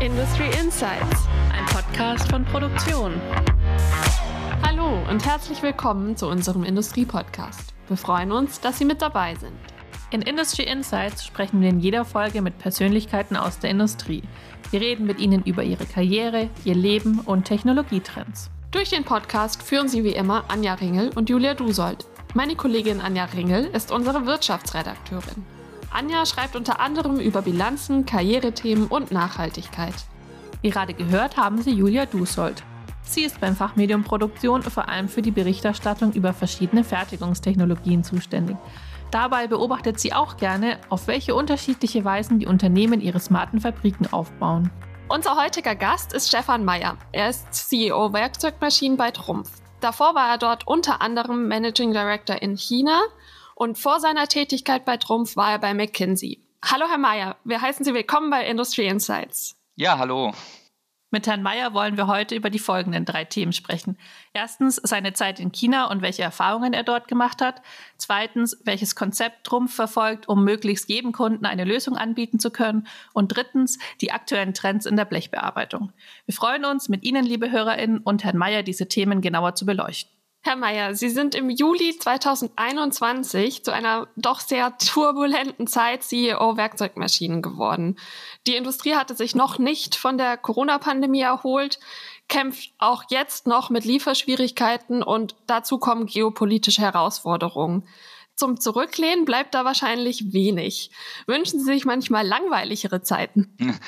Industry Insights, ein Podcast von Produktion. Hallo und herzlich willkommen zu unserem Industrie-Podcast. Wir freuen uns, dass Sie mit dabei sind. In Industry Insights sprechen wir in jeder Folge mit Persönlichkeiten aus der Industrie. Wir reden mit ihnen über ihre Karriere, ihr Leben und Technologietrends. Durch den Podcast führen Sie wie immer Anja Ringel und Julia Dusold. Meine Kollegin Anja Ringel ist unsere Wirtschaftsredakteurin. Anja schreibt unter anderem über Bilanzen, Karrierethemen und Nachhaltigkeit. Gerade gehört haben Sie Julia Dusold. Sie ist beim Fachmedium Produktion vor allem für die Berichterstattung über verschiedene Fertigungstechnologien zuständig. Dabei beobachtet sie auch gerne, auf welche unterschiedliche Weisen die Unternehmen ihre smarten Fabriken aufbauen. Unser heutiger Gast ist Stefan Meyer. Er ist CEO Werkzeugmaschinen bei Trumpf. Davor war er dort unter anderem Managing Director in China und vor seiner Tätigkeit bei Trumpf war er bei McKinsey. Hallo Herr Meyer, wir heißen Sie willkommen bei Industry Insights. Ja, hallo. Mit Herrn Meyer wollen wir heute über die folgenden drei Themen sprechen. Erstens seine Zeit in China und welche Erfahrungen er dort gemacht hat. Zweitens, welches Konzept Trumpf verfolgt, um möglichst jedem Kunden eine Lösung anbieten zu können. Und drittens, die aktuellen Trends in der Blechbearbeitung. Wir freuen uns, mit Ihnen, liebe HörerInnen und Herrn Meyer diese Themen genauer zu beleuchten. Herr Mayer, Sie sind im Juli 2021 zu einer doch sehr turbulenten Zeit CEO Werkzeugmaschinen geworden. Die Industrie hatte sich noch nicht von der Corona-Pandemie erholt, kämpft auch jetzt noch mit Lieferschwierigkeiten und dazu kommen geopolitische Herausforderungen. Zum Zurücklehnen bleibt da wahrscheinlich wenig. Wünschen Sie sich manchmal langweiligere Zeiten?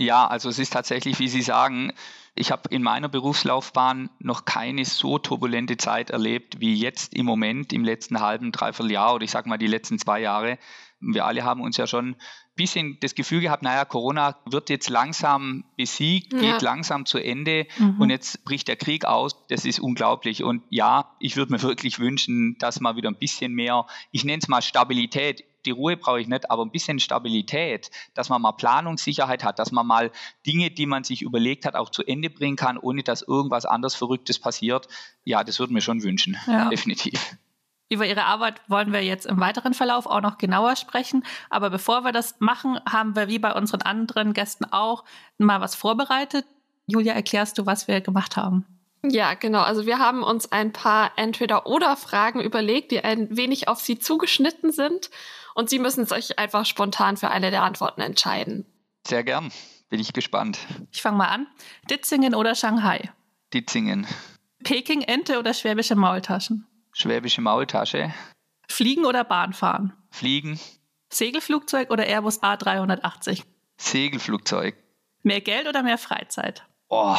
Ja, also es ist tatsächlich, wie Sie sagen, ich habe in meiner Berufslaufbahn noch keine so turbulente Zeit erlebt wie jetzt im Moment, im letzten halben, dreiviertel Jahr oder ich sage mal die letzten zwei Jahre. Wir alle haben uns ja schon ein bisschen das Gefühl gehabt, naja, Corona wird jetzt langsam besiegt, geht ja. langsam zu Ende mhm. und jetzt bricht der Krieg aus. Das ist unglaublich. Und ja, ich würde mir wirklich wünschen, dass mal wieder ein bisschen mehr, ich nenne es mal Stabilität die Ruhe brauche ich nicht, aber ein bisschen Stabilität, dass man mal Planungssicherheit hat, dass man mal Dinge, die man sich überlegt hat, auch zu Ende bringen kann, ohne dass irgendwas anderes Verrücktes passiert. Ja, das würde mir schon wünschen, ja. definitiv. Über Ihre Arbeit wollen wir jetzt im weiteren Verlauf auch noch genauer sprechen. Aber bevor wir das machen, haben wir wie bei unseren anderen Gästen auch mal was vorbereitet. Julia, erklärst du, was wir gemacht haben? Ja, genau. Also wir haben uns ein paar Entweder-Oder-Fragen überlegt, die ein wenig auf Sie zugeschnitten sind und Sie müssen sich einfach spontan für eine der Antworten entscheiden. Sehr gern. Bin ich gespannt. Ich fange mal an. Ditzingen oder Shanghai? Ditzingen. Peking, Ente oder schwäbische Maultaschen? Schwäbische Maultasche. Fliegen oder Bahn fahren? Fliegen. Segelflugzeug oder Airbus A380? Segelflugzeug. Mehr Geld oder mehr Freizeit? Oh.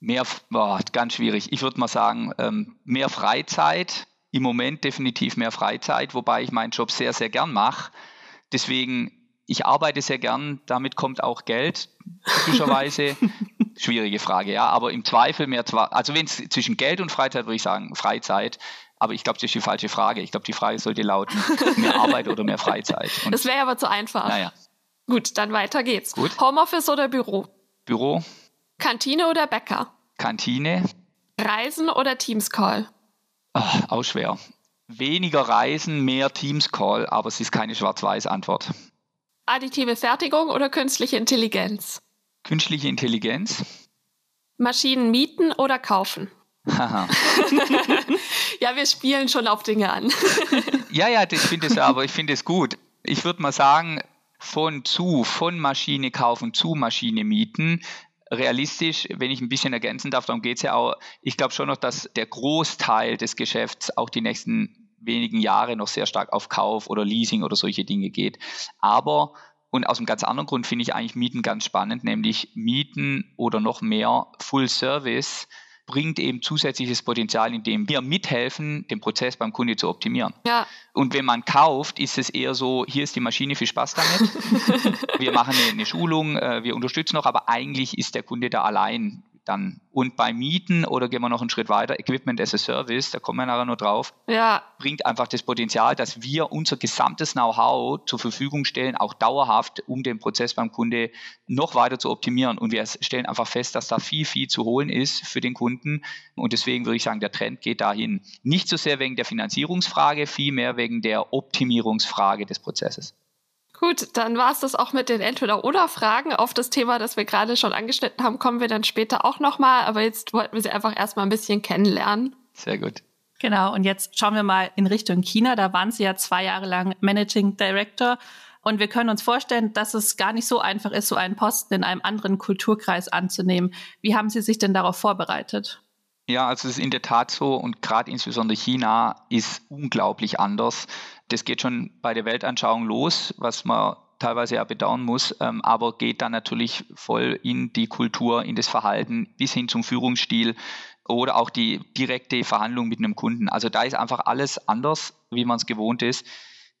mehr, oh, ganz schwierig. Ich würde mal sagen, ähm, mehr Freizeit im Moment definitiv mehr Freizeit, wobei ich meinen Job sehr, sehr gern mache. Deswegen, ich arbeite sehr gern, damit kommt auch Geld, typischerweise. Schwierige Frage, ja, aber im Zweifel mehr, also wenn es zwischen Geld und Freizeit, würde ich sagen, Freizeit. Aber ich glaube, das ist die falsche Frage. Ich glaube, die Frage sollte lauten, mehr Arbeit oder mehr Freizeit. Und das wäre aber zu einfach. Naja. Gut, dann weiter geht's. Gut. Homeoffice oder Büro? Büro. Kantine oder Bäcker? Kantine. Reisen oder Teams Call? Ach, auch schwer. Weniger Reisen, mehr Teams-Call, aber es ist keine Schwarz-Weiß-Antwort. Additive Fertigung oder künstliche Intelligenz? Künstliche Intelligenz. Maschinen mieten oder kaufen? Haha. ja, wir spielen schon auf Dinge an. ja, ja, ich finde es aber, ich finde es gut. Ich würde mal sagen, von zu, von Maschine kaufen zu Maschine mieten realistisch, wenn ich ein bisschen ergänzen darf, darum geht es ja auch, ich glaube schon noch, dass der Großteil des Geschäfts auch die nächsten wenigen Jahre noch sehr stark auf Kauf oder Leasing oder solche Dinge geht. Aber und aus einem ganz anderen Grund finde ich eigentlich Mieten ganz spannend, nämlich Mieten oder noch mehr Full Service bringt eben zusätzliches Potenzial, indem wir mithelfen, den Prozess beim Kunde zu optimieren. Ja. Und wenn man kauft, ist es eher so, hier ist die Maschine, viel Spaß damit. wir machen eine, eine Schulung, äh, wir unterstützen noch, aber eigentlich ist der Kunde da allein dann. Und bei Mieten oder gehen wir noch einen Schritt weiter, Equipment as a Service, da kommen wir nachher noch drauf, ja. bringt einfach das Potenzial, dass wir unser gesamtes Know-how zur Verfügung stellen, auch dauerhaft, um den Prozess beim Kunde noch weiter zu optimieren. Und wir stellen einfach fest, dass da viel, viel zu holen ist für den Kunden. Und deswegen würde ich sagen, der Trend geht dahin. Nicht so sehr wegen der Finanzierungsfrage, vielmehr wegen der Optimierungsfrage des Prozesses. Gut, dann war es das auch mit den Entweder-Oder-Fragen. Auf das Thema, das wir gerade schon angeschnitten haben, kommen wir dann später auch nochmal. Aber jetzt wollten wir sie einfach erstmal ein bisschen kennenlernen. Sehr gut. Genau, und jetzt schauen wir mal in Richtung China. Da waren Sie ja zwei Jahre lang Managing Director. Und wir können uns vorstellen, dass es gar nicht so einfach ist, so einen Posten in einem anderen Kulturkreis anzunehmen. Wie haben Sie sich denn darauf vorbereitet? Ja, also es ist in der Tat so und gerade insbesondere China ist unglaublich anders. Das geht schon bei der Weltanschauung los, was man teilweise ja bedauern muss, ähm, aber geht dann natürlich voll in die Kultur, in das Verhalten bis hin zum Führungsstil oder auch die direkte Verhandlung mit einem Kunden. Also da ist einfach alles anders, wie man es gewohnt ist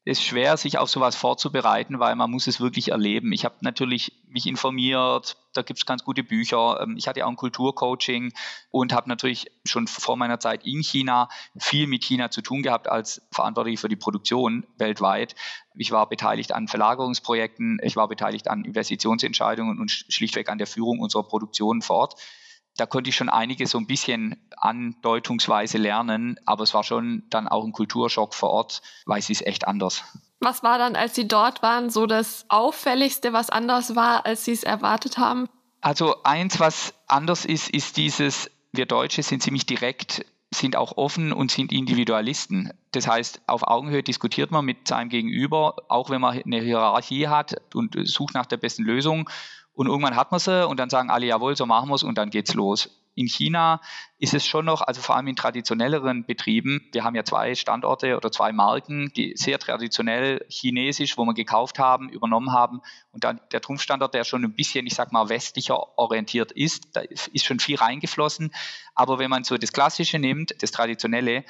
ist schwer, sich auf sowas vorzubereiten, weil man muss es wirklich erleben. Ich habe natürlich mich informiert, da gibt es ganz gute Bücher. Ähm, ich hatte auch ein Kulturcoaching und habe natürlich schon vor meiner Zeit in China viel mit China zu tun gehabt als verantwortlich für die Produktion weltweit. Ich war beteiligt an Verlagerungsprojekten, ich war beteiligt an Investitionsentscheidungen und schlichtweg an der Führung unserer Produktion vor Ort da konnte ich schon einiges so ein bisschen andeutungsweise lernen, aber es war schon dann auch ein Kulturschock vor Ort, weil es ist echt anders. Was war dann, als Sie dort waren, so das Auffälligste, was anders war, als Sie es erwartet haben? Also eins, was anders ist, ist dieses, wir Deutsche sind ziemlich direkt, sind auch offen und sind Individualisten. Das heißt, auf Augenhöhe diskutiert man mit seinem Gegenüber, auch wenn man eine Hierarchie hat und sucht nach der besten Lösung. Und irgendwann hat man sie und dann sagen alle, jawohl, so machen wir es und dann geht's los. In China ist es schon noch, also vor allem in traditionelleren Betrieben, wir haben ja zwei Standorte oder zwei Marken, die sehr traditionell chinesisch, wo wir gekauft haben, übernommen haben und dann der Trumpfstandort, der schon ein bisschen, ich sag mal, westlicher orientiert ist, da ist schon viel reingeflossen. Aber wenn man so das Klassische nimmt, das Traditionelle,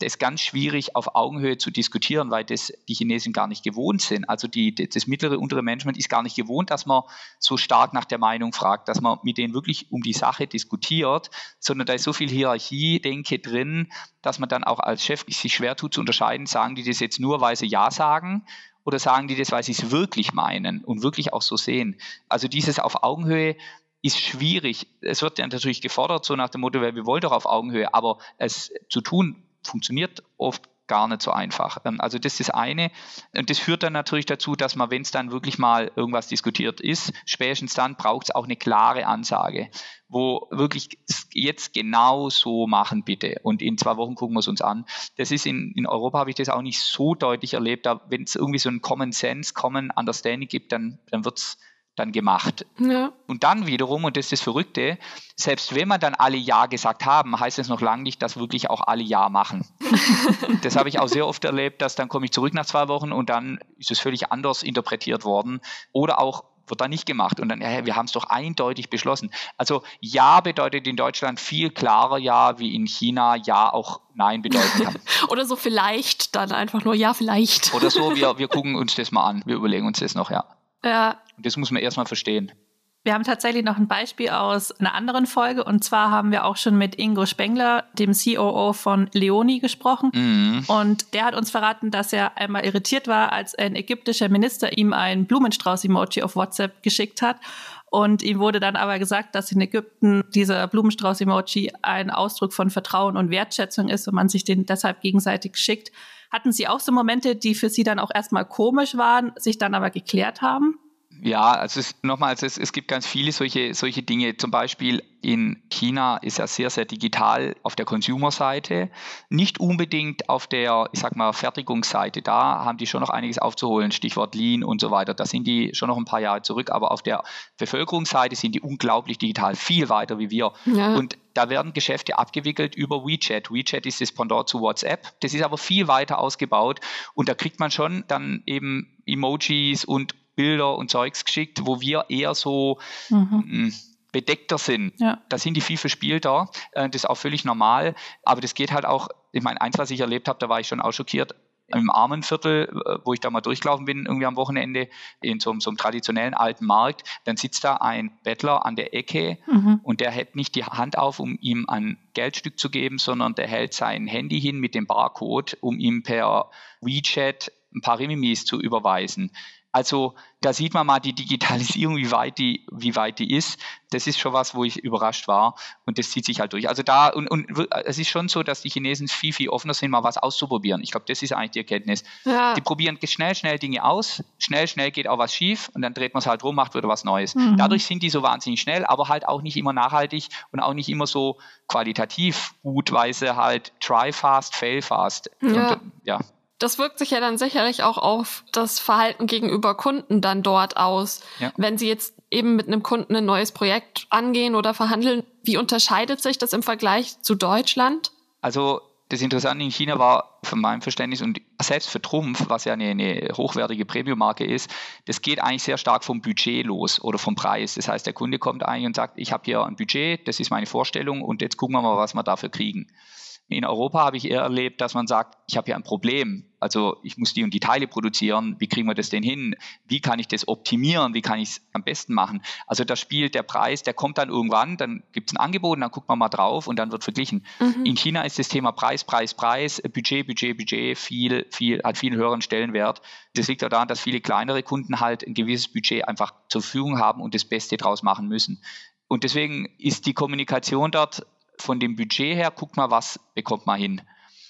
das ist ganz schwierig auf Augenhöhe zu diskutieren, weil das die Chinesen gar nicht gewohnt sind. Also die, das mittlere, untere Management ist gar nicht gewohnt, dass man so stark nach der Meinung fragt, dass man mit denen wirklich um die Sache diskutiert, sondern da ist so viel Hierarchie, Denke drin, dass man dann auch als Chef sich schwer tut zu unterscheiden, sagen die das jetzt nur, weil sie Ja sagen oder sagen die das, weil sie es wirklich meinen und wirklich auch so sehen. Also dieses auf Augenhöhe ist schwierig. Es wird ja natürlich gefordert, so nach dem Motto, wir wollen doch auf Augenhöhe, aber es zu tun, funktioniert oft gar nicht so einfach. Ähm, also das ist das eine. Und das führt dann natürlich dazu, dass man, wenn es dann wirklich mal irgendwas diskutiert ist, spätestens dann braucht es auch eine klare Ansage, wo wirklich jetzt genau so machen bitte. Und in zwei Wochen gucken wir es uns an. Das ist in, in Europa habe ich das auch nicht so deutlich erlebt. Wenn es irgendwie so ein Common Sense, Common Understanding gibt, dann, dann wird es dann gemacht. Ja. Und dann wiederum, und das ist das Verrückte, selbst wenn man dann alle Ja gesagt haben, heißt es noch lange nicht, dass wirklich auch alle Ja machen. das habe ich auch sehr oft erlebt, dass dann komme ich zurück nach zwei Wochen und dann ist es völlig anders interpretiert worden. Oder auch wird da nicht gemacht. Und dann, ja, wir haben es doch eindeutig beschlossen. Also Ja bedeutet in Deutschland viel klarer Ja, wie in China Ja auch Nein bedeuten kann. Oder so vielleicht dann einfach nur Ja, vielleicht. Oder so, wir, wir gucken uns das mal an, wir überlegen uns das noch, ja. Ja. Und das muss man erstmal verstehen. Wir haben tatsächlich noch ein Beispiel aus einer anderen Folge und zwar haben wir auch schon mit Ingo Spengler, dem COO von Leoni, gesprochen. Mhm. Und der hat uns verraten, dass er einmal irritiert war, als ein ägyptischer Minister ihm ein Blumenstrauß-Emoji auf WhatsApp geschickt hat. Und ihm wurde dann aber gesagt, dass in Ägypten dieser Blumenstrauß-Emoji ein Ausdruck von Vertrauen und Wertschätzung ist und man sich den deshalb gegenseitig schickt. Hatten Sie auch so Momente, die für Sie dann auch erstmal komisch waren, sich dann aber geklärt haben? Ja, also nochmal, also es, es gibt ganz viele solche, solche Dinge. Zum Beispiel in China ist ja sehr, sehr digital auf der Consumer-Seite. Nicht unbedingt auf der, ich sag mal, Fertigungsseite. Da haben die schon noch einiges aufzuholen. Stichwort Lean und so weiter. Da sind die schon noch ein paar Jahre zurück. Aber auf der Bevölkerungsseite sind die unglaublich digital, viel weiter wie wir. Ja. Und da werden Geschäfte abgewickelt über WeChat. WeChat ist das Pendant zu WhatsApp. Das ist aber viel weiter ausgebaut. Und da kriegt man schon dann eben Emojis und Bilder und Zeugs geschickt, wo wir eher so mhm. Hm, bedeckter sind. Ja. Da sind die viel verspielter. Äh, das ist auch völlig normal. Aber das geht halt auch, ich meine, eins, was ich erlebt habe, da war ich schon auch schockiert, im Armenviertel, äh, wo ich da mal durchgelaufen bin, irgendwie am Wochenende, in so, so einem traditionellen alten Markt, dann sitzt da ein Bettler an der Ecke mhm. und der hält nicht die Hand auf, um ihm ein Geldstück zu geben, sondern der hält sein Handy hin mit dem Barcode, um ihm per WeChat ein paar Remimis zu überweisen Also da sieht man mal die Digitalisierung, wie weit die, wie weit die ist. Das ist schon was, wo ich überrascht war und das zieht sich halt durch. Also da und, und es ist schon so, dass die Chinesen viel viel offener sind, mal was auszuprobieren. Ich glaube, das ist eigentlich die Erkenntnis. Ja. Die probieren schnell schnell Dinge aus, schnell schnell geht auch was schief und dann dreht man es halt rum, macht wieder was Neues. Mhm. Dadurch sind die so wahnsinnig schnell, aber halt auch nicht immer nachhaltig und auch nicht immer so qualitativ gut, weil sie halt try fast, fail fast. Ja. Und, ja das wirkt sich ja dann sicherlich auch auf das Verhalten gegenüber Kunden dann dort aus. Ja. Wenn Sie jetzt eben mit einem Kunden ein neues Projekt angehen oder verhandeln, wie unterscheidet sich das im Vergleich zu Deutschland? Also das Interessante in China war von meinem Verständnis und selbst für Trumpf, was ja eine, eine hochwertige Premium-Marke ist, das geht eigentlich sehr stark vom Budget los oder vom Preis. Das heißt, der Kunde kommt eigentlich und sagt, ich habe hier ein Budget, das ist meine Vorstellung und jetzt gucken wir mal, was wir dafür kriegen. In Europa habe ich eher erlebt, dass man sagt, ich habe hier ein Problem. Also ich muss die und die Teile produzieren. Wie kriegen wir das denn hin? Wie kann ich das optimieren? Wie kann ich es am besten machen? Also da spielt der Preis, der kommt dann irgendwann, dann gibt es ein Angebot, dann guckt man mal drauf und dann wird verglichen. Mhm. In China ist das Thema Preis, Preis, Preis, Budget, Budget, Budget viel, viel, hat viel höheren Stellenwert. Das liegt auch daran, dass viele kleinere Kunden halt ein gewisses Budget einfach zur Verfügung haben und das Beste draus machen müssen. Und deswegen ist die Kommunikation dort von dem Budget her, guck mal, was bekommt man hin.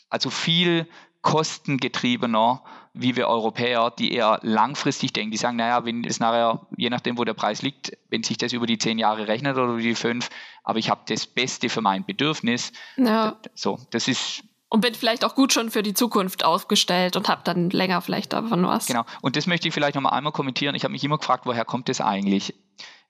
Also viel kostengetriebener wie wir Europäer, die eher langfristig denken. Die sagen, naja, wenn es nachher, je nachdem, wo der Preis liegt, wenn sich das über die zehn Jahre rechnet oder über die fünf, aber ich habe das Beste für mein Bedürfnis. Ja. So, das ist und bin vielleicht auch gut schon für die Zukunft aufgestellt und habe dann länger vielleicht davon was. Genau. Und das möchte ich vielleicht noch mal einmal kommentieren. Ich habe mich immer gefragt, woher kommt das eigentlich?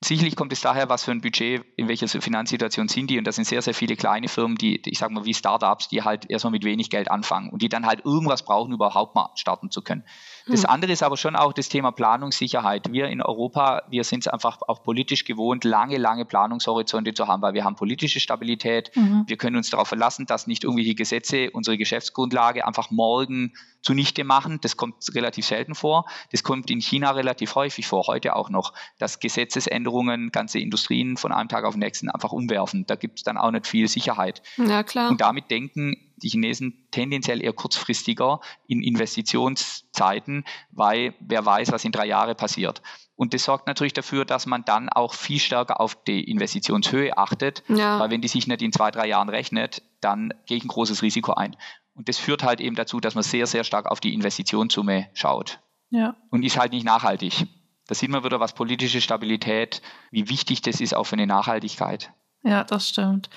Sicherlich kommt es daher, was für ein Budget, in welcher Finanzsituation sind die. Und das sind sehr, sehr viele kleine Firmen, die, ich sage mal, wie Startups, die halt erstmal mit wenig Geld anfangen und die dann halt irgendwas brauchen, überhaupt mal starten zu können. Das hm. andere ist aber schon auch das Thema Planungssicherheit. Wir in Europa, wir sind es einfach auch politisch gewohnt, lange, lange Planungshorizonte zu haben, weil wir haben politische Stabilität. Mhm. Wir können uns darauf verlassen, dass nicht irgendwelche Gesetze unsere Geschäftsgrundlage einfach morgen zunichte machen. Das kommt relativ selten vor. Das kommt in China relativ häufig vor, heute auch noch, dass Gesetzesänderungen ganze Industrien von einem Tag auf den nächsten einfach umwerfen. Da gibt es dann auch nicht viel Sicherheit. Ja, klar. Und damit denken die Chinesen tendenziell eher kurzfristiger in Investitionszeiten, weil wer weiß, was in drei Jahren passiert. Und das sorgt natürlich dafür, dass man dann auch viel stärker auf die Investitionshöhe achtet, ja. weil wenn die sich nicht in zwei, drei Jahren rechnet, dann gehe ich ein großes Risiko ein. Und das führt halt eben dazu, dass man sehr, sehr stark auf die Investitionssumme schaut. Ja. Und ist halt nicht nachhaltig. Da sieht man wieder, was politische Stabilität, wie wichtig das ist auch für eine Nachhaltigkeit. Ja, das stimmt.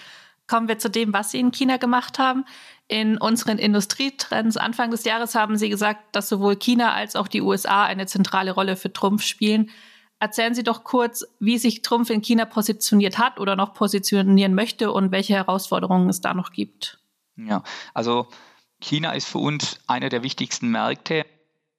Kommen wir zu dem, was Sie in China gemacht haben. In unseren Industrietrends Anfang des Jahres haben Sie gesagt, dass sowohl China als auch die USA eine zentrale Rolle für Trumpf spielen. Erzählen Sie doch kurz, wie sich Trumpf in China positioniert hat oder noch positionieren möchte und welche Herausforderungen es da noch gibt. Ja, also China ist für uns einer der wichtigsten Märkte.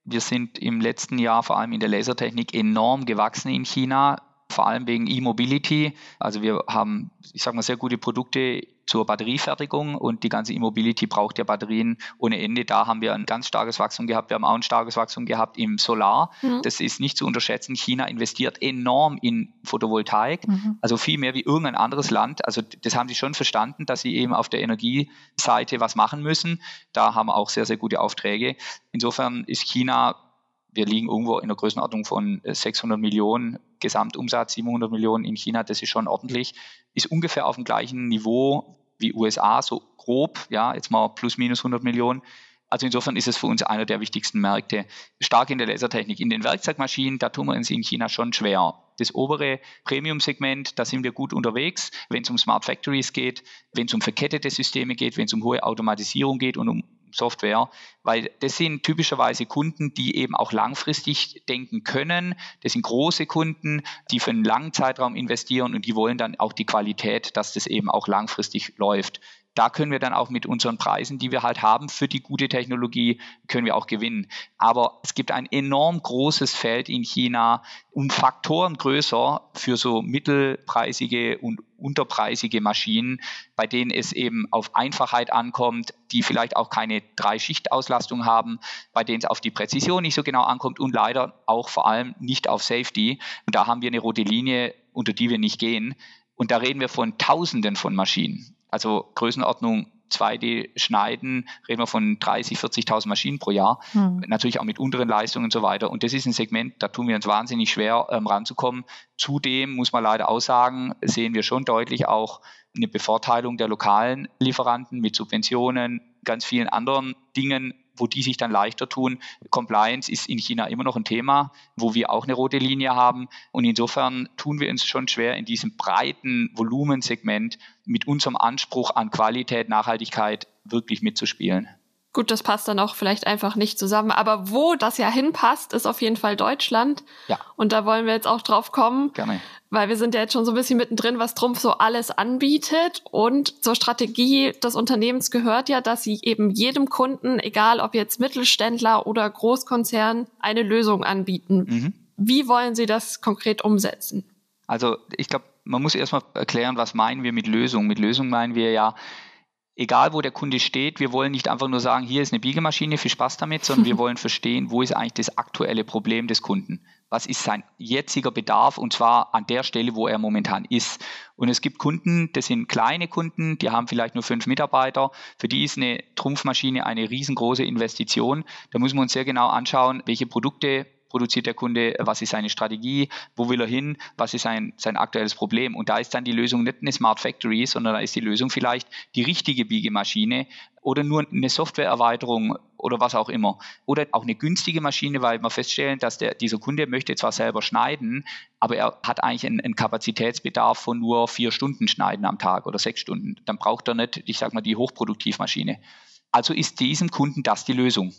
Wir sind im letzten Jahr vor allem in der Lasertechnik enorm gewachsen in China vor allem wegen E-Mobility. Also wir haben, ich sage mal, sehr gute Produkte zur Batteriefertigung und die ganze E-Mobility braucht ja Batterien ohne Ende. Da haben wir ein ganz starkes Wachstum gehabt. Wir haben auch ein starkes Wachstum gehabt im Solar. Mhm. Das ist nicht zu unterschätzen. China investiert enorm in Photovoltaik, mhm. also viel mehr wie irgendein anderes Land. Also das haben sie schon verstanden, dass sie eben auf der Energieseite was machen müssen. Da haben wir auch sehr, sehr gute Aufträge. Insofern ist China wir liegen irgendwo in der Größenordnung von 600 Millionen Gesamtumsatz, 700 Millionen in China, das ist schon ordentlich, ist ungefähr auf dem gleichen Niveau wie USA, so grob, ja, jetzt mal plus minus 100 Millionen. Also insofern ist es für uns einer der wichtigsten Märkte. Stark in der Lasertechnik. In den Werkzeugmaschinen, da tun wir uns in China schon schwer. Das obere Premium-Segment, da sind wir gut unterwegs, wenn es um Smart Factories geht, wenn es um verkettete Systeme geht, wenn es um hohe Automatisierung geht und um Software, weil das sind typischerweise Kunden, die eben auch langfristig denken können. Das sind große Kunden, die für einen langen Zeitraum investieren und die wollen dann auch die Qualität, dass das eben auch langfristig läuft da können wir dann auch mit unseren Preisen, die wir halt haben für die gute Technologie, können wir auch gewinnen. Aber es gibt ein enorm großes Feld in China, um Faktoren größer für so mittelpreisige und unterpreisige Maschinen, bei denen es eben auf Einfachheit ankommt, die vielleicht auch keine Drei-Schicht-Auslastung haben, bei denen es auf die Präzision nicht so genau ankommt und leider auch vor allem nicht auf Safety. Und da haben wir eine rote Linie, unter die wir nicht gehen. Und da reden wir von Tausenden von Maschinen also Größenordnung 2D-Schneiden, reden wir von 30, 40.000 Maschinen pro Jahr, hm. natürlich auch mit unteren Leistungen und so weiter. Und das ist ein Segment, da tun wir uns wahnsinnig schwer ähm, ranzukommen. Zudem muss man leider auch sagen, sehen wir schon deutlich auch eine Bevorteilung der lokalen Lieferanten mit Subventionen, ganz vielen anderen Dingen, wo die sich dann leichter tun. Compliance ist in China immer noch ein Thema, wo wir auch eine rote Linie haben. Und insofern tun wir uns schon schwer, in diesem breiten Volumensegment mit unserem Anspruch an Qualität, Nachhaltigkeit wirklich mitzuspielen. Gut, das passt dann auch vielleicht einfach nicht zusammen. Aber wo das ja hinpasst, ist auf jeden Fall Deutschland. Ja. Und da wollen wir jetzt auch drauf kommen. Gerne. Weil wir sind ja jetzt schon so ein bisschen mittendrin, was Trumpf so alles anbietet. Und zur Strategie des Unternehmens gehört ja, dass sie eben jedem Kunden, egal ob jetzt Mittelständler oder Großkonzern, eine Lösung anbieten. Mhm. Wie wollen Sie das konkret umsetzen? Also ich glaube, man muss erstmal erklären, was meinen wir mit Lösung. Mit Lösung meinen wir ja, egal wo der Kunde steht, wir wollen nicht einfach nur sagen, hier ist eine Biegemaschine, viel Spaß damit, sondern wir wollen verstehen, wo ist eigentlich das aktuelle Problem des Kunden? Was ist sein jetziger Bedarf und zwar an der Stelle, wo er momentan ist. Und es gibt Kunden, das sind kleine Kunden, die haben vielleicht nur fünf Mitarbeiter. Für die ist eine Trumpfmaschine eine riesengroße Investition. Da muss man uns sehr genau anschauen, welche Produkte produziert der Kunde, was ist seine Strategie, wo will er hin, was ist sein, sein aktuelles Problem. Und da ist dann die Lösung nicht eine Smart Factory, sondern da ist die Lösung vielleicht die richtige Biegemaschine oder nur eine Softwareerweiterung oder was auch immer. Oder auch eine günstige Maschine, weil wir feststellen, dass der, dieser Kunde möchte zwar selber schneiden, aber er hat eigentlich einen, einen Kapazitätsbedarf von nur vier Stunden Schneiden am Tag oder sechs Stunden. Dann braucht er nicht, ich sag mal, die Hochproduktivmaschine. Also ist diesem Kunden das die Lösung.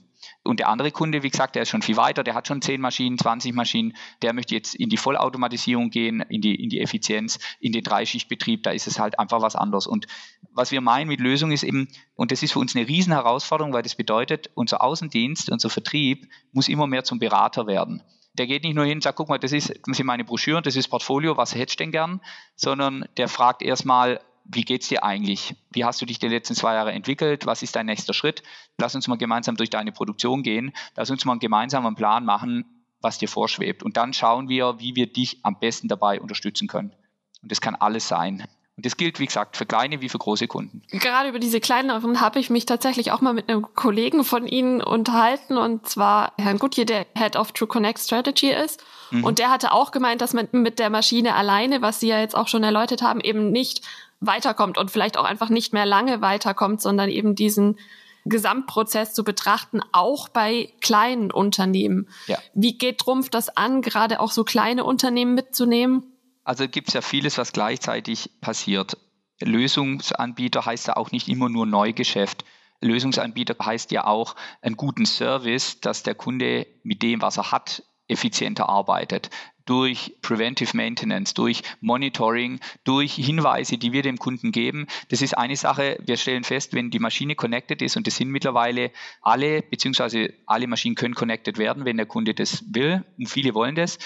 Und der andere Kunde, wie gesagt, der ist schon viel weiter, der hat schon 10 Maschinen, 20 Maschinen, der möchte jetzt in die Vollautomatisierung gehen, in die, in die Effizienz, in den Dreischichtbetrieb, da ist es halt einfach was anderes. Und was wir meinen mit Lösung ist eben, und das ist für uns eine riesen Herausforderung, weil das bedeutet, unser Außendienst, unser Vertrieb muss immer mehr zum Berater werden der geht nicht nur hin und sagt, guck mal, das ist, das sind meine Broschüren, das ist Portfolio, was hättest du denn gern, sondern der fragt erstmal, wie geht's dir eigentlich? Wie hast du dich die letzten zwei Jahre entwickelt? Was ist dein nächster Schritt? Lass uns mal gemeinsam durch deine Produktion gehen. Lass uns mal einen gemeinsamen Plan machen, was dir vorschwebt. Und dann schauen wir, wie wir dich am besten dabei unterstützen können. Und das kann alles sein. Und das gilt, wie gesagt, für kleine wie für große Kunden. Gerade über diese kleineren habe ich mich tatsächlich auch mal mit einem Kollegen von Ihnen unterhalten, und zwar Herrn Gutje, der Head of True Connect Strategy ist. Mhm. Und der hatte auch gemeint, dass man mit der Maschine alleine, was Sie ja jetzt auch schon erläutert haben, eben nicht weiterkommt und vielleicht auch einfach nicht mehr lange weiterkommt, sondern eben diesen Gesamtprozess zu betrachten, auch bei kleinen Unternehmen. Ja. Wie geht Trumpf das an, gerade auch so kleine Unternehmen mitzunehmen? Also gibt es ja vieles, was gleichzeitig passiert. Lösungsanbieter heißt ja auch nicht immer nur Neugeschäft. Lösungsanbieter heißt ja auch einen guten Service, dass der Kunde mit dem, was er hat, effizienter arbeitet durch Preventive Maintenance, durch Monitoring, durch Hinweise, die wir dem Kunden geben. Das ist eine Sache. Wir stellen fest, wenn die Maschine connected ist, und das sind mittlerweile alle, beziehungsweise alle Maschinen können connected werden, wenn der Kunde das will, und viele wollen das.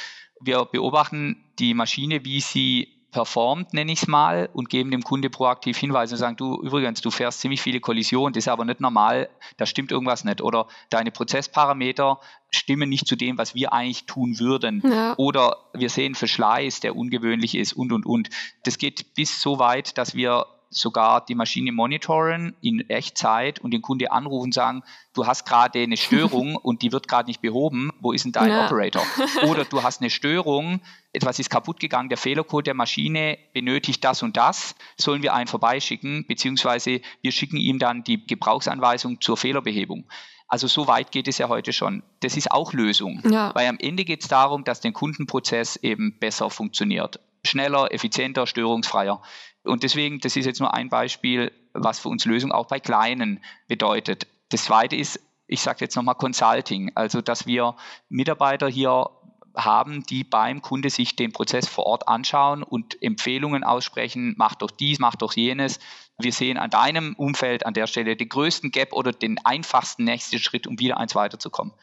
Wir beobachten die Maschine, wie sie performt, nenne ich es mal, und geben dem Kunde proaktiv Hinweise und sagen, du übrigens, du fährst ziemlich viele Kollisionen, das ist aber nicht normal, da stimmt irgendwas nicht. Oder deine Prozessparameter stimmen nicht zu dem, was wir eigentlich tun würden. Ja. Oder wir sehen Verschleiß, der ungewöhnlich ist und, und, und. Das geht bis so weit, dass wir sogar die Maschine monitoren in Echtzeit und den Kunde anrufen und sagen, du hast gerade eine Störung und die wird gerade nicht behoben, wo ist denn dein ja. Operator? Oder du hast eine Störung, etwas ist kaputt gegangen, der Fehlercode der Maschine benötigt das und das, sollen wir einen vorbeischicken, beziehungsweise wir schicken ihm dann die Gebrauchsanweisung zur Fehlerbehebung. Also so weit geht es ja heute schon. Das ist auch Lösung, ja. weil am Ende geht es darum, dass der Kundenprozess eben besser funktioniert. Schneller, effizienter, störungsfreier. Und deswegen, das ist jetzt nur ein Beispiel, was für uns Lösung auch bei Kleinen bedeutet. Das zweite ist, ich sage jetzt nochmal Consulting, also dass wir Mitarbeiter hier haben, die beim Kunde sich den Prozess vor Ort anschauen und Empfehlungen aussprechen, mach doch dies, mach doch jenes. Wir sehen an deinem Umfeld an der Stelle den größten Gap oder den einfachsten nächsten Schritt, um wieder eins weiterzukommen.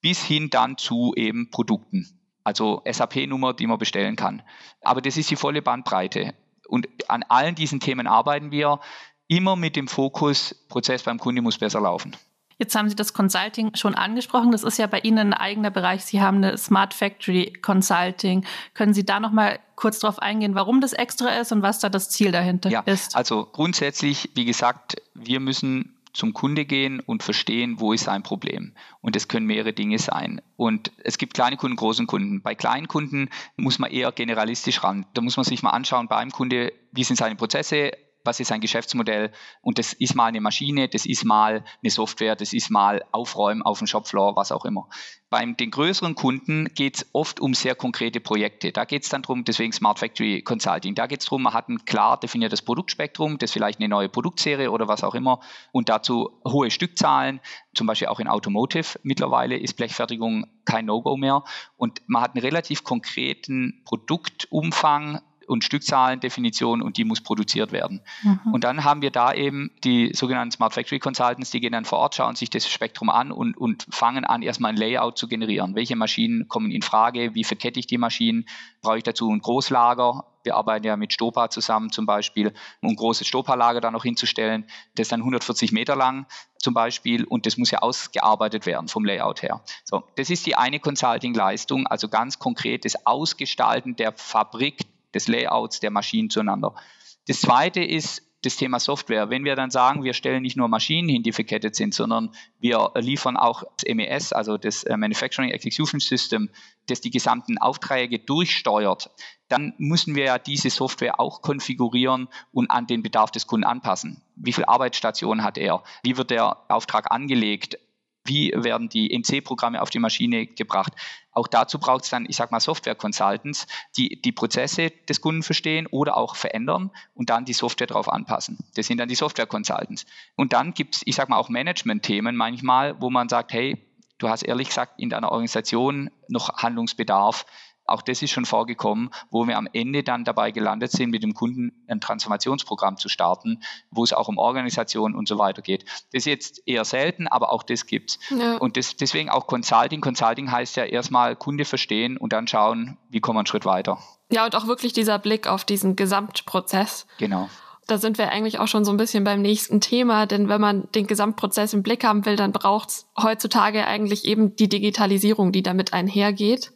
Bis hin dann zu eben Produkten, also SAP-Nummer, die man bestellen kann. Aber das ist die volle Bandbreite. Und an allen diesen Themen arbeiten wir immer mit dem Fokus, Prozess beim Kunde muss besser laufen. Jetzt haben Sie das Consulting schon angesprochen. Das ist ja bei Ihnen ein eigener Bereich. Sie haben eine Smart Factory Consulting. Können Sie da noch mal kurz darauf eingehen, warum das extra ist und was da das Ziel dahinter ja, ist? Also grundsätzlich, wie gesagt, wir müssen zum Kunde gehen und verstehen, wo ist sein Problem. Und das können mehrere Dinge sein. Und es gibt kleine Kunden, große Kunden. Bei kleinen Kunden muss man eher generalistisch ran. Da muss man sich mal anschauen, bei einem Kunde, wie sind seine Prozesse, was ist ein Geschäftsmodell und das ist mal eine Maschine, das ist mal eine Software, das ist mal Aufräumen auf dem Shopfloor, was auch immer. Bei den größeren Kunden geht es oft um sehr konkrete Projekte. Da geht es dann darum, deswegen Smart Factory Consulting, da geht es darum, man hat ein klar definiertes Produktspektrum, das vielleicht eine neue Produktserie oder was auch immer und dazu hohe Stückzahlen, zum Beispiel auch in Automotive mittlerweile ist Blechfertigung kein No-Go mehr und man hat einen relativ konkreten Produktumfang, und Stückzahlendefinition und die muss produziert werden. Mhm. Und dann haben wir da eben die sogenannten Smart Factory Consultants, die gehen dann vor Ort, schauen sich das Spektrum an und, und fangen an, erstmal ein Layout zu generieren. Welche Maschinen kommen in Frage? Wie verkette ich die Maschinen? Brauche ich dazu ein Großlager? Wir arbeiten ja mit Stopa zusammen zum Beispiel, um ein großes Stopa-Lager da noch hinzustellen. Das ist dann 140 Meter lang zum Beispiel und das muss ja ausgearbeitet werden vom Layout her. So, das ist die eine Consulting-Leistung, also ganz konkret das Ausgestalten der Fabrik des Layouts der Maschinen zueinander. Das zweite ist das Thema Software. Wenn wir dann sagen, wir stellen nicht nur Maschinen hin, die verkettet sind, sondern wir liefern auch das MES, also das äh, Manufacturing Execution System, das die gesamten Aufträge durchsteuert, dann müssen wir ja diese Software auch konfigurieren und an den Bedarf des Kunden anpassen. Wie viele Arbeitsstationen hat er? Wie wird der Auftrag angelegt? Wie werden die NC-Programme auf die Maschine gebracht. Auch dazu braucht es dann, ich sage mal, Software-Consultants, die die Prozesse des Kunden verstehen oder auch verändern und dann die Software darauf anpassen. Das sind dann die Software-Consultants. Und dann gibt es, ich sage mal, auch Management-Themen manchmal, wo man sagt, hey, du hast ehrlich gesagt in deiner Organisation noch Handlungsbedarf auch das ist schon vorgekommen, wo wir am Ende dann dabei gelandet sind, mit dem Kunden ein Transformationsprogramm zu starten, wo es auch um Organisation und so weiter geht. Das ist jetzt eher selten, aber auch das gibt's. Ja. Und das, deswegen auch Consulting. Consulting heißt ja erstmal Kunde verstehen und dann schauen, wie kommen wir einen Schritt weiter. Ja, und auch wirklich dieser Blick auf diesen Gesamtprozess. Genau da sind wir eigentlich auch schon so ein bisschen beim nächsten Thema, denn wenn man den Gesamtprozess im Blick haben will, dann braucht es heutzutage eigentlich eben die Digitalisierung, die damit einhergeht.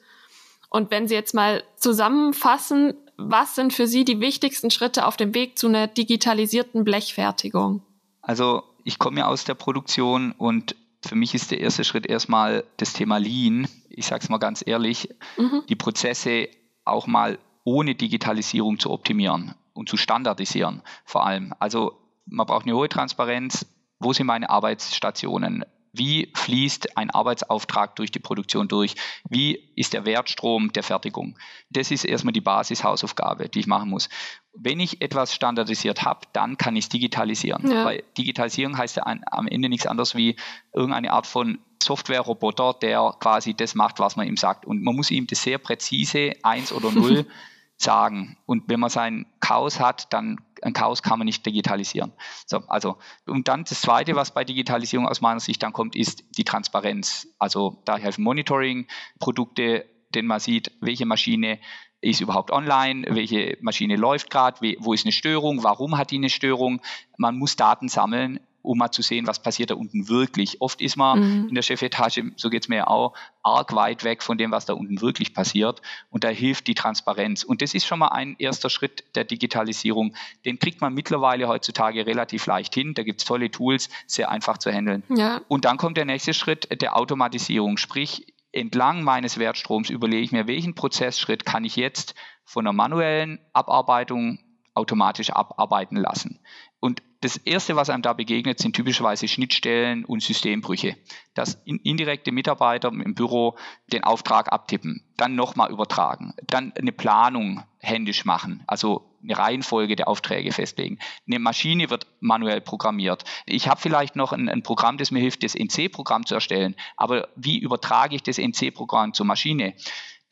Und wenn Sie jetzt mal zusammenfassen, was sind für Sie die wichtigsten Schritte auf dem Weg zu einer digitalisierten Blechfertigung? Also ich komme ja aus der Produktion und für mich ist der erste Schritt erstmal das Thema Lean. Ich sage es mal ganz ehrlich, mhm. die Prozesse auch mal ohne Digitalisierung zu optimieren und zu standardisieren vor allem. Also man braucht eine hohe Transparenz. Wo sind meine Arbeitsstationen? Wie fließt ein Arbeitsauftrag durch die Produktion durch? Wie ist der Wertstrom der Fertigung? Das ist erstmal die Basishausaufgabe, die ich machen muss. Wenn ich etwas standardisiert habe, dann kann ich es digitalisieren. Ja. Weil Digitalisierung heißt ja am Ende nichts anderes wie irgendeine Art von Software-Roboter, der quasi das macht, was man ihm sagt. Und man muss ihm das sehr präzise, eins oder null, sagen. Und wenn man sein Chaos hat, dann ein Chaos kann man nicht digitalisieren. So, also, und dann das Zweite, was bei Digitalisierung aus meiner Sicht dann kommt, ist die Transparenz. Also da helfen Monitoring-Produkte, denn man sieht, welche Maschine ist überhaupt online, welche Maschine läuft gerade, wo ist eine Störung, warum hat die eine Störung. Man muss Daten sammeln um mal zu sehen, was passiert da unten wirklich. Oft ist man mhm. in der Chefetage, so geht es mir ja auch, arg weit weg von dem, was da unten wirklich passiert. Und da hilft die Transparenz. Und das ist schon mal ein erster Schritt der Digitalisierung. Den kriegt man mittlerweile heutzutage relativ leicht hin. Da gibt es tolle Tools, sehr einfach zu handeln. Ja. Und dann kommt der nächste Schritt der Automatisierung. Sprich, entlang meines Wertstroms überlege ich mir, welchen Prozessschritt kann ich jetzt von einer manuellen Abarbeitung automatisch abarbeiten lassen. Und das Erste, was einem da begegnet, sind typischerweise Schnittstellen und Systembrüche. Dass indirekte Mitarbeiter im Büro den Auftrag abtippen, dann nochmal übertragen, dann eine Planung händisch machen, also eine Reihenfolge der Aufträge festlegen. Eine Maschine wird manuell programmiert. Ich habe vielleicht noch ein, ein, Programm, das mir hilft, das NC-Programm zu erstellen, aber wie übertrage ich das NC-Programm zur Maschine?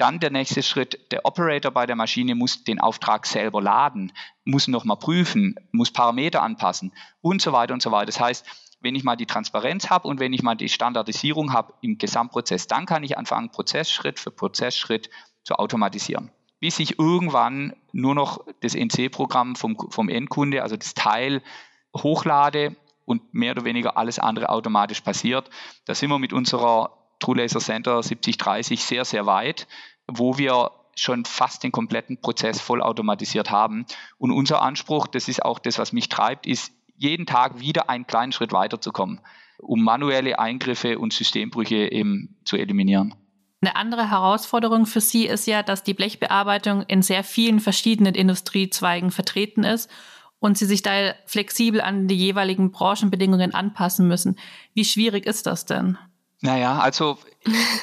Dann der nächste Schritt, der Operator bei der Maschine muss den Auftrag selber laden, muss nochmal prüfen, muss Parameter anpassen und so weiter und so weiter. Das heißt, wenn ich mal die Transparenz habe und wenn ich mal die Standardisierung habe im Gesamtprozess, dann kann ich anfangen, Prozessschritt für Prozessschritt zu automatisieren. Bis ich irgendwann nur noch das NC-Programm vom, vom Endkunde, also das Teil, hochlade und mehr oder weniger alles andere automatisch passiert. Da sind wir mit unserer True Laser Center 7030 sehr, sehr weit, wo wir schon fast den kompletten Prozess vollautomatisiert haben. Und unser Anspruch, das ist auch das, was mich treibt, ist, jeden Tag wieder einen kleinen Schritt weiterzukommen, um manuelle Eingriffe und Systembrüche eben zu eliminieren. Eine andere Herausforderung für Sie ist ja, dass die Blechbearbeitung in sehr vielen verschiedenen Industriezweigen vertreten ist und Sie sich da flexibel an die jeweiligen Branchenbedingungen anpassen müssen. Wie schwierig ist das denn? Naja, also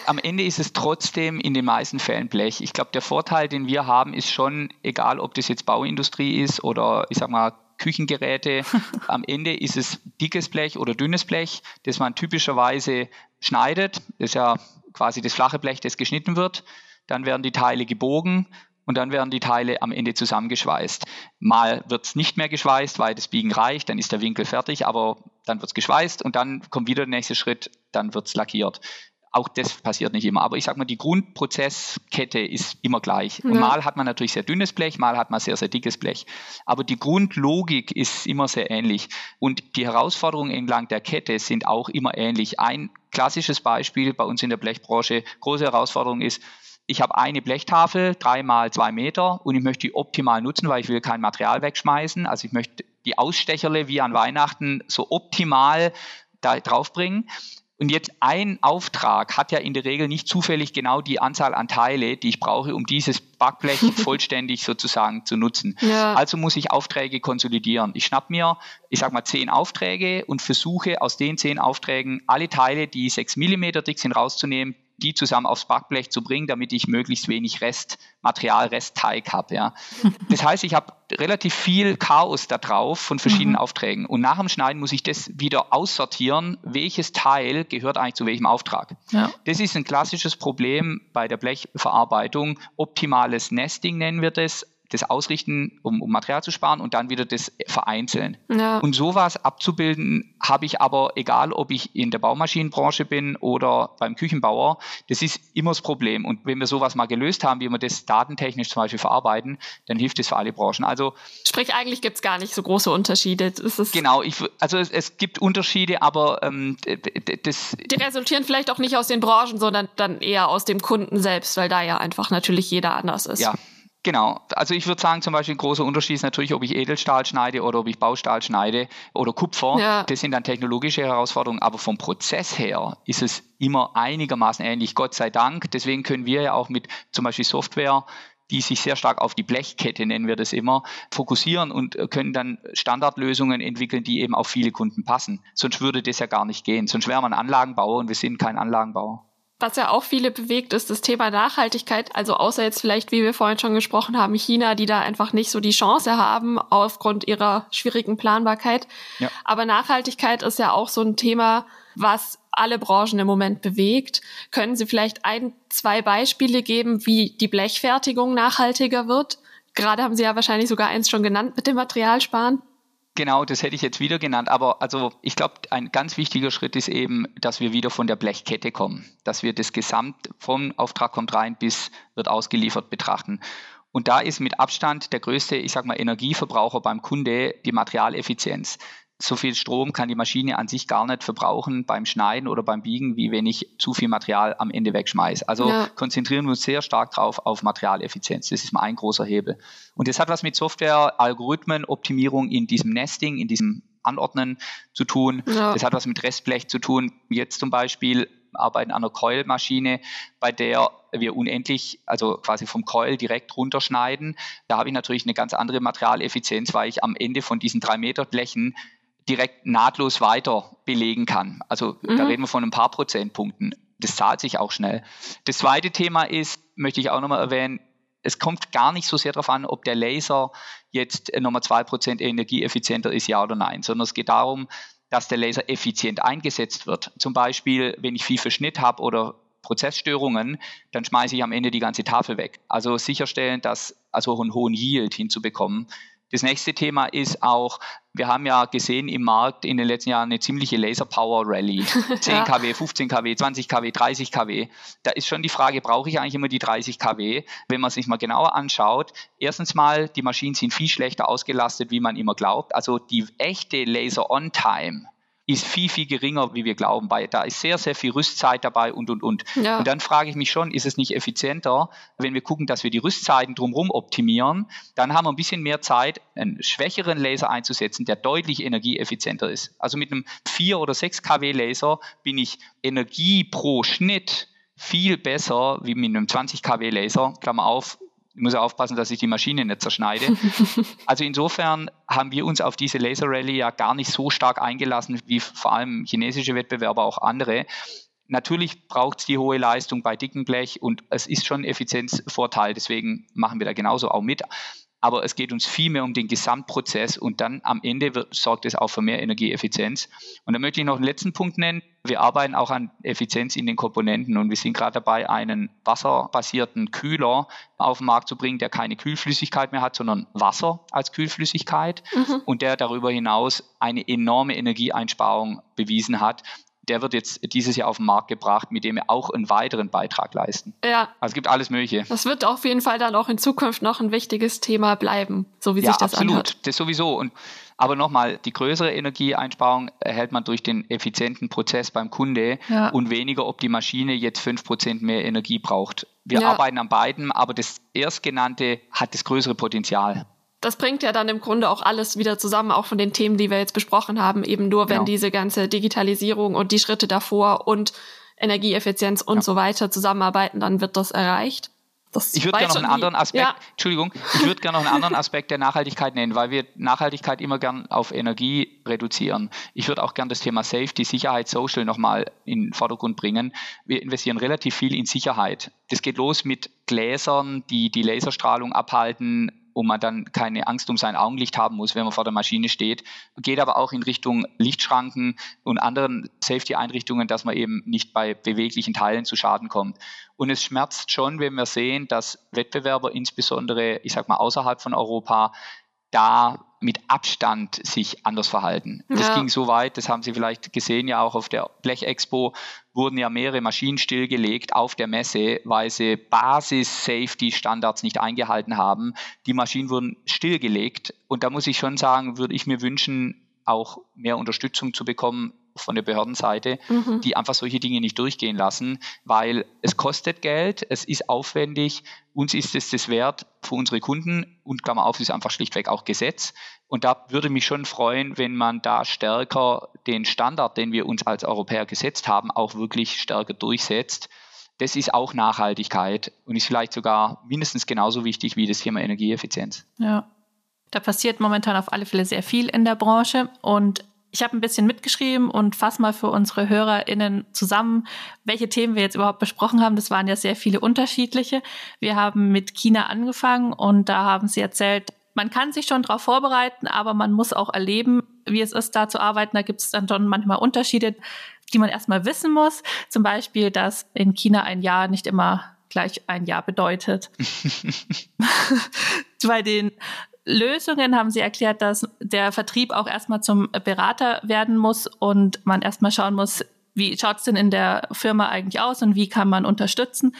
am Ende ist es trotzdem in den meisten Fällen Blech. Ich glaube, der Vorteil, den wir haben, ist schon, egal ob das jetzt Bauindustrie ist oder ich sag mal Küchengeräte, am Ende ist es dickes Blech oder dünnes Blech, das man typischerweise schneidet. Das ist ja quasi das flache Blech, das geschnitten wird. Dann werden die Teile gebogen und dann werden die Teile am Ende zusammengeschweißt. Mal wird es nicht mehr geschweißt, weil das Biegen reicht, dann ist der Winkel fertig, aber dann wird es geschweißt und dann kommt wieder der nächste Schritt, dann wird es lackiert. Auch das passiert nicht immer. Aber ich sage mal, die Grundprozesskette ist immer gleich. Und mal hat man natürlich sehr dünnes Blech, mal hat man sehr, sehr dickes Blech. Aber die Grundlogik ist immer sehr ähnlich. Und die Herausforderungen entlang der Kette sind auch immer ähnlich. Ein klassisches Beispiel bei uns in der Blechbranche, große Herausforderung ist, ich habe eine Blechtafel, drei mal zwei Meter und ich möchte die optimal nutzen, weil ich will kein Material wegschmeißen. Also ich möchte die Ausstecherle wie an Weihnachten so optimal da draufbringen. Und jetzt ein Auftrag hat ja in der Regel nicht zufällig genau die Anzahl an Teile, die ich brauche, um dieses Backblech vollständig sozusagen zu nutzen. Ja. Also muss ich Aufträge konsolidieren. Ich schnapp mir, ich sag mal, zehn Aufträge und versuche aus den zehn Aufträgen alle Teile, die sechs Millimeter dick sind, rauszunehmen, die zusammen aufs Backblech zu bringen, damit ich möglichst wenig Restmaterial, Restteig habe. Ja. Das heißt, ich habe relativ viel Chaos da drauf von verschiedenen mhm. Aufträgen. Und nach dem Schneiden muss ich das wieder aussortieren, welches Teil gehört eigentlich zu welchem Auftrag. Ja. Das ist ein klassisches Problem bei der Blechverarbeitung. Optimales Nesting nennen wir das das Ausrichten, um, um Material zu sparen und dann wieder das Vereinzeln. Ja. Und sowas abzubilden, habe ich aber, egal ob ich in der Baumaschinenbranche bin oder beim Küchenbauer, das ist immer das Problem. Und wenn wir sowas mal gelöst haben, wie wir das datentechnisch zum Beispiel verarbeiten, dann hilft das für alle Branchen. Also Sprich, eigentlich gibt es gar nicht so große Unterschiede. genau, ich, also es, es, gibt Unterschiede, aber ähm, das... Die resultieren vielleicht auch nicht aus den Branchen, sondern dann eher aus dem Kunden selbst, weil da ja einfach natürlich jeder anders ist. Ja, Genau, also ich würde sagen, zum Beispiel ein großer Unterschied ist natürlich, ob ich Edelstahl schneide oder ob ich Baustahl schneide oder Kupfer. Ja. Das sind dann technologische Herausforderungen, aber vom Prozess her ist es immer einigermaßen ähnlich, Gott sei Dank. Deswegen können wir ja auch mit zum Beispiel Software die sich sehr stark auf die Blechkette, nennen wir das immer, fokussieren und können dann Standardlösungen entwickeln, die eben auf viele Kunden passen. Sonst würde das ja gar nicht gehen. Sonst wäre man Anlagenbauer und wir sind kein Anlagenbauer. Was ja auch viele bewegt, ist das Thema Nachhaltigkeit. Also außer jetzt vielleicht, wie wir vorhin schon gesprochen haben, China, die da einfach nicht so die Chance haben aufgrund ihrer schwierigen Planbarkeit. Ja. Aber Nachhaltigkeit ist ja auch so ein Thema, was alle Branchen im Moment bewegt. Können Sie vielleicht ein, zwei Beispiele geben, wie die Blechfertigung nachhaltiger wird? Gerade haben Sie ja wahrscheinlich sogar eins schon genannt mit dem Materialsparen. Genau, das hätte ich jetzt wieder genannt. Aber also ich glaube, ein ganz wichtiger Schritt ist eben, dass wir wieder von der Blechkette kommen, dass wir das Gesamt vom Auftrag kommt rein bis wird ausgeliefert betrachten. Und da ist mit Abstand der größte, ich sag mal, Energieverbraucher beim Kunde die Materialeffizienz so viel Strom kann die Maschine an sich gar nicht verbrauchen beim Schneiden oder beim Biegen, wie wenn ich zu viel Material am Ende wegschmeiße. Also ja. konzentrieren wir uns sehr stark drauf auf Materialeffizienz. Das ist mal ein großer Hebel. Und das hat was mit Software, Algorithmen, Optimierung in diesem Nesting, in diesem Anordnen zu tun. Ja. Das hat was mit Restblech zu tun. Jetzt zum Beispiel arbeiten an einer Coil-Maschine, bei der wir unendlich, also quasi vom Coil direkt runterschneiden. Da habe ich natürlich eine ganz andere Materialeffizienz, weil ich am Ende von diesen drei Meter Blechen direkt nahtlos weiter belegen kann. Also mhm. da reden wir von ein paar Prozentpunkten. Das zahlt sich auch schnell. Das zweite Thema ist, möchte ich auch nochmal erwähnen, es kommt gar nicht so sehr darauf an, ob der Laser jetzt nochmal zwei Prozent energieeffizienter ist, ja oder nein, sondern es geht darum, dass der Laser effizient eingesetzt wird. Zum Beispiel, wenn ich viel Verschnitt habe oder Prozessstörungen, dann schmeiße ich am Ende die ganze Tafel weg. Also sicherstellen, dass also einen hohen Yield hinzubekommen, das nächste Thema ist auch, wir haben ja gesehen im Markt in den letzten Jahren eine ziemliche Laser Power Rally. 10 ja. kW, 15 kW, 20 kW, 30 kW. Da ist schon die Frage, brauche ich eigentlich immer die 30 kW? Wenn man es sich mal genauer anschaut, erstens mal, die Maschinen sind viel schlechter ausgelastet, wie man immer glaubt. Also die echte Laser On Time ist viel, viel geringer, wie wir glauben, weil da ist sehr, sehr viel Rüstzeit dabei und, und, und. Ja. Und dann frage ich mich schon, ist es nicht effizienter, wenn wir gucken, dass wir die Rüstzeiten drumherum optimieren, dann haben wir ein bisschen mehr Zeit, einen schwächeren Laser einzusetzen, der deutlich energieeffizienter ist. Also mit einem 4 oder 6 kW Laser bin ich Energie pro Schnitt viel besser wie mit einem 20 kW Laser, Klammer auf, ich muss aufpassen, dass ich die Maschine nicht zerschneide. also insofern haben wir uns auf diese Laser Rally ja gar nicht so stark eingelassen, wie vor allem chinesische Wettbewerber, auch andere. Natürlich braucht es die hohe Leistung bei dicken Blech und es ist schon ein Effizienzvorteil, deswegen machen wir da genauso auch mit aber es geht uns viel mehr um den Gesamtprozess und dann am Ende wird, sorgt es auch für mehr Energieeffizienz. Und da möchte ich noch einen letzten Punkt nennen. Wir arbeiten auch an Effizienz in den Komponenten und wir sind gerade dabei, einen wasserbasierten Kühler auf den Markt zu bringen, der keine Kühlflüssigkeit mehr hat, sondern Wasser als Kühlflüssigkeit mhm. und der darüber hinaus eine enorme Energieeinsparung bewiesen hat der wird jetzt dieses Jahr auf den Markt gebracht, mit dem wir auch einen weiteren Beitrag leisten. Ja. Also es gibt alles Mögliche. Das wird auf jeden Fall dann auch in Zukunft noch ein wichtiges Thema bleiben, so wie ja, sich das absolut. anhört. Das sowieso. Und, aber nochmal, die größere Energieeinsparung erhält man durch den effizienten Prozess beim Kunde ja. und weniger, ob die Maschine jetzt 5% mehr Energie braucht. Wir ja. arbeiten an beiden, aber das Erstgenannte hat das größere Potenzial das bringt ja dann im Grunde auch alles wieder zusammen, auch von den Themen, die wir jetzt besprochen haben, eben nur, wenn genau. diese ganze Digitalisierung und die Schritte davor und Energieeffizienz und ja. so weiter zusammenarbeiten, dann wird das erreicht. Das ich würde gerne noch einen anderen Aspekt, ja. Entschuldigung, ich würde gerne noch einen anderen Aspekt der Nachhaltigkeit nennen, weil wir Nachhaltigkeit immer gern auf Energie reduzieren. Ich würde auch gerne das Thema Safety, Sicherheit, Social nochmal in den Vordergrund bringen. Wir investieren relativ viel in Sicherheit. Das geht los mit Gläsern, die die Laserstrahlung abhalten, wo man dann keine Angst um sein Augenlicht haben muss, wenn man vor der Maschine steht. Geht aber auch in Richtung Lichtschranken und anderen Safety-Einrichtungen, dass man eben nicht bei beweglichen Teilen zu Schaden kommt. Und es schmerzt schon, wenn wir sehen, dass Wettbewerber, insbesondere, ich sag mal, außerhalb von Europa, da mit Abstand sich anders verhalten. Ja. Das ging so weit, das haben Sie vielleicht gesehen, ja auch auf der Blechexpo wurden ja mehrere Maschinen stillgelegt auf der Messe, weil sie Basis-Safety-Standards nicht eingehalten haben. Die Maschinen wurden stillgelegt und da muss ich schon sagen, würde ich mir wünschen, auch mehr Unterstützung zu bekommen von der Behördenseite, mhm. die einfach solche Dinge nicht durchgehen lassen, weil es kostet Geld, es ist aufwendig, uns ist es das wert für unsere Kunden und Klammer auf, ist einfach schlichtweg auch Gesetz. Und da würde mich schon freuen, wenn man da stärker den Standard, den wir uns als Europäer gesetzt haben, auch wirklich stärker durchsetzt. Das ist auch Nachhaltigkeit und ist vielleicht sogar mindestens genauso wichtig wie das Thema Energieeffizienz. Ja. Da passiert momentan auf alle Fälle sehr viel in der Branche und ich habe ein bisschen mitgeschrieben und fasse mal für unsere HörerInnen zusammen, welche Themen wir jetzt überhaupt besprochen haben. Das waren ja sehr viele unterschiedliche. Wir haben mit China angefangen und da haben sie erzählt, man kann sich schon darauf vorbereiten, aber man muss auch erleben, wie es ist, da zu arbeiten. Da gibt es dann schon manchmal Unterschiede, die man erstmal wissen muss. Zum Beispiel, dass in China ein Jahr nicht immer gleich ein Jahr bedeutet. Bei den Lösungen haben Sie erklärt, dass der Vertrieb auch erstmal zum Berater werden muss und man erstmal schauen muss, wie schaut es denn in der Firma eigentlich aus und wie kann man unterstützen.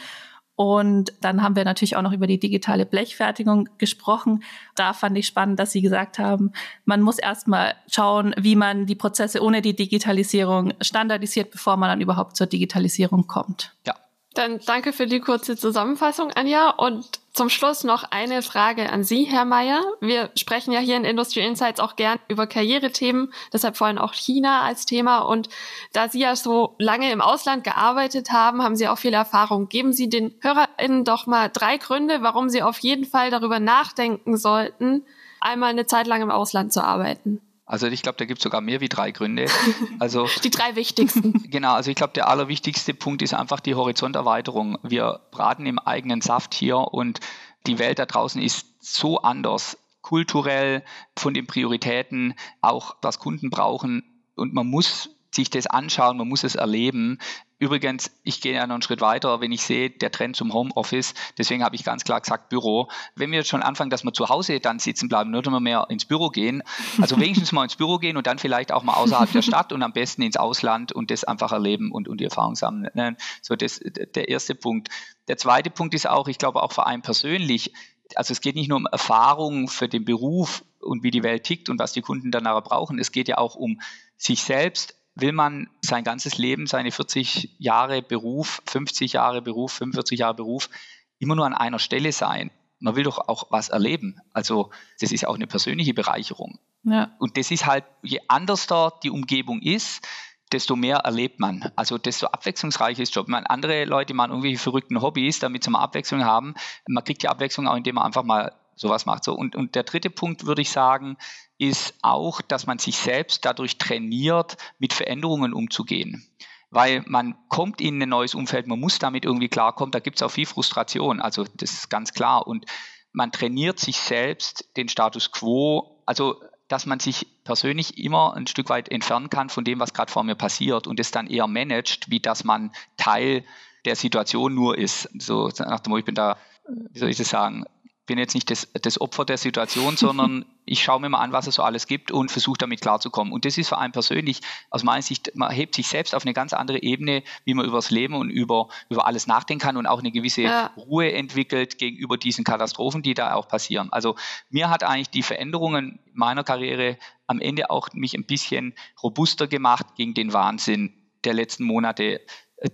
Und dann haben wir natürlich auch noch über die digitale Blechfertigung gesprochen. Da fand ich spannend, dass Sie gesagt haben, man muss erstmal schauen, wie man die Prozesse ohne die Digitalisierung standardisiert, bevor man dann überhaupt zur Digitalisierung kommt. Ja, dann danke für die kurze Zusammenfassung, Anja. Und zum Schluss noch eine Frage an Sie, Herr Mayer. Wir sprechen ja hier in Industry Insights auch gern über Karrierethemen, deshalb vorhin auch China als Thema. Und da Sie ja so lange im Ausland gearbeitet haben, haben Sie auch viel Erfahrung. Geben Sie den HörerInnen doch mal drei Gründe, warum Sie auf jeden Fall darüber nachdenken sollten, einmal eine Zeit lang im Ausland zu arbeiten. Also ich glaube, da gibt es sogar mehr wie drei Gründe. Also die drei wichtigsten. Genau, also ich glaube, der allerwichtigste Punkt ist einfach die Horizonterweiterung. Wir braten im eigenen Saft hier und die Welt da draußen ist so anders, kulturell, von den Prioritäten, auch was Kunden brauchen. Und man muss sich das anschauen, man muss es erleben. Übrigens, ich gehe ja noch einen Schritt weiter, wenn ich sehe, der Trend zum Homeoffice, deswegen habe ich ganz klar gesagt Büro. Wenn wir jetzt schon anfangen, dass wir zu Hause dann sitzen bleiben, nur wir mehr ins Büro gehen, also wenigstens mal ins Büro gehen und dann vielleicht auch mal außerhalb der Stadt und am besten ins Ausland und das einfach erleben und, und die Erfahrung sammeln. Ne? So, das der erste Punkt. Der zweite Punkt ist auch, ich glaube auch für einen persönlich, also es geht nicht nur um Erfahrung für den Beruf und wie die Welt tickt und was die Kunden danach brauchen, es geht ja auch um sich selbst will man sein ganzes Leben, seine 40 Jahre Beruf, 50 Jahre Beruf, 45 Jahre Beruf immer nur an einer Stelle sein? Man will doch auch was erleben. Also das ist auch eine persönliche Bereicherung. Ja. Und das ist halt, je anders dort die Umgebung ist, desto mehr erlebt man. Also desto abwechslungsreicher ist Job. Man, andere Leute machen irgendwelche verrückten Hobbys, damit sie mal Abwechslung haben. Man kriegt die Abwechslung auch, indem man einfach mal sowas macht. So, und, und der dritte Punkt würde ich sagen, ist auch, dass man sich selbst dadurch trainiert, mit Veränderungen umzugehen. Weil man kommt in ein neues Umfeld, man muss damit irgendwie klarkommen, da gibt es auch viel Frustration, also das ist ganz klar. Und man trainiert sich selbst den Status quo, also dass man sich persönlich immer ein Stück weit entfernen kann von dem, was gerade vor mir passiert und es dann eher managt, wie dass man Teil der Situation nur ist. So nach dem Motto, ich bin da, wie soll ich das sagen, bin jetzt nicht das, das Opfer der Situation, sondern ich schaue mir mal an, was es so alles gibt und versuche damit klarzukommen. Und das ist vor allem persönlich, aus meiner Sicht, man hebt sich selbst auf eine ganz andere Ebene, wie man über das Leben und über, über alles nachdenken kann und auch eine gewisse ja. Ruhe entwickelt gegenüber diesen Katastrophen, die da auch passieren. Also mir hat eigentlich die Veränderungen meiner Karriere am Ende auch mich ein bisschen robuster gemacht gegen den Wahnsinn der letzten Monate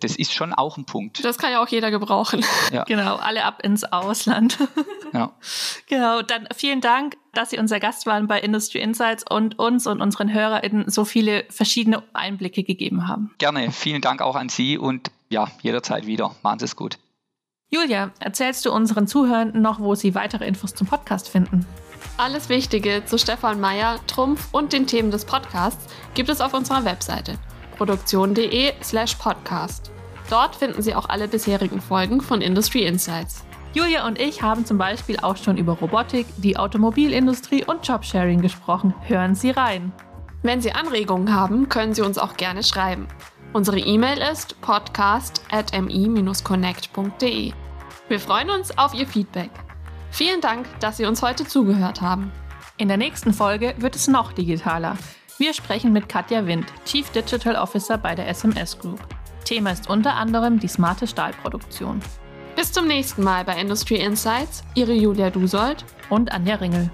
das ist schon auch ein Punkt. Das kann ja auch jeder gebrauchen. Ja. Genau, alle ab ins Ausland. Ja. Genau, dann vielen Dank, dass Sie unser Gast waren bei Industry Insights und uns und unseren HörerInnen so viele verschiedene Einblicke gegeben haben. Gerne, vielen Dank auch an Sie und ja, jederzeit wieder. Machen Sie es gut. Julia, erzählst du unseren Zuhörenden noch, wo sie weitere Infos zum Podcast finden? Alles Wichtige zu Stefan Meyer, Trumpf und den Themen des Podcasts gibt es auf unserer Webseite produktion.de slash podcast. Dort finden Sie auch alle bisherigen Folgen von Industry Insights. Julia und ich haben zum Beispiel auch schon über Robotik, die Automobilindustrie und Jobsharing gesprochen. Hören Sie rein. Wenn Sie Anregungen haben, können Sie uns auch gerne schreiben. Unsere E-Mail ist podcast.mi-connect.de. Wir freuen uns auf Ihr Feedback. Vielen Dank, dass Sie uns heute zugehört haben. In der nächsten Folge wird es noch digitaler. Wir sprechen mit Katja Wind, Chief Digital Officer bei der SMS Group. Thema ist unter anderem die smarte Stahlproduktion. Bis zum nächsten Mal bei Industry Insights. Ihre Julia Dusold und Anja Ringel.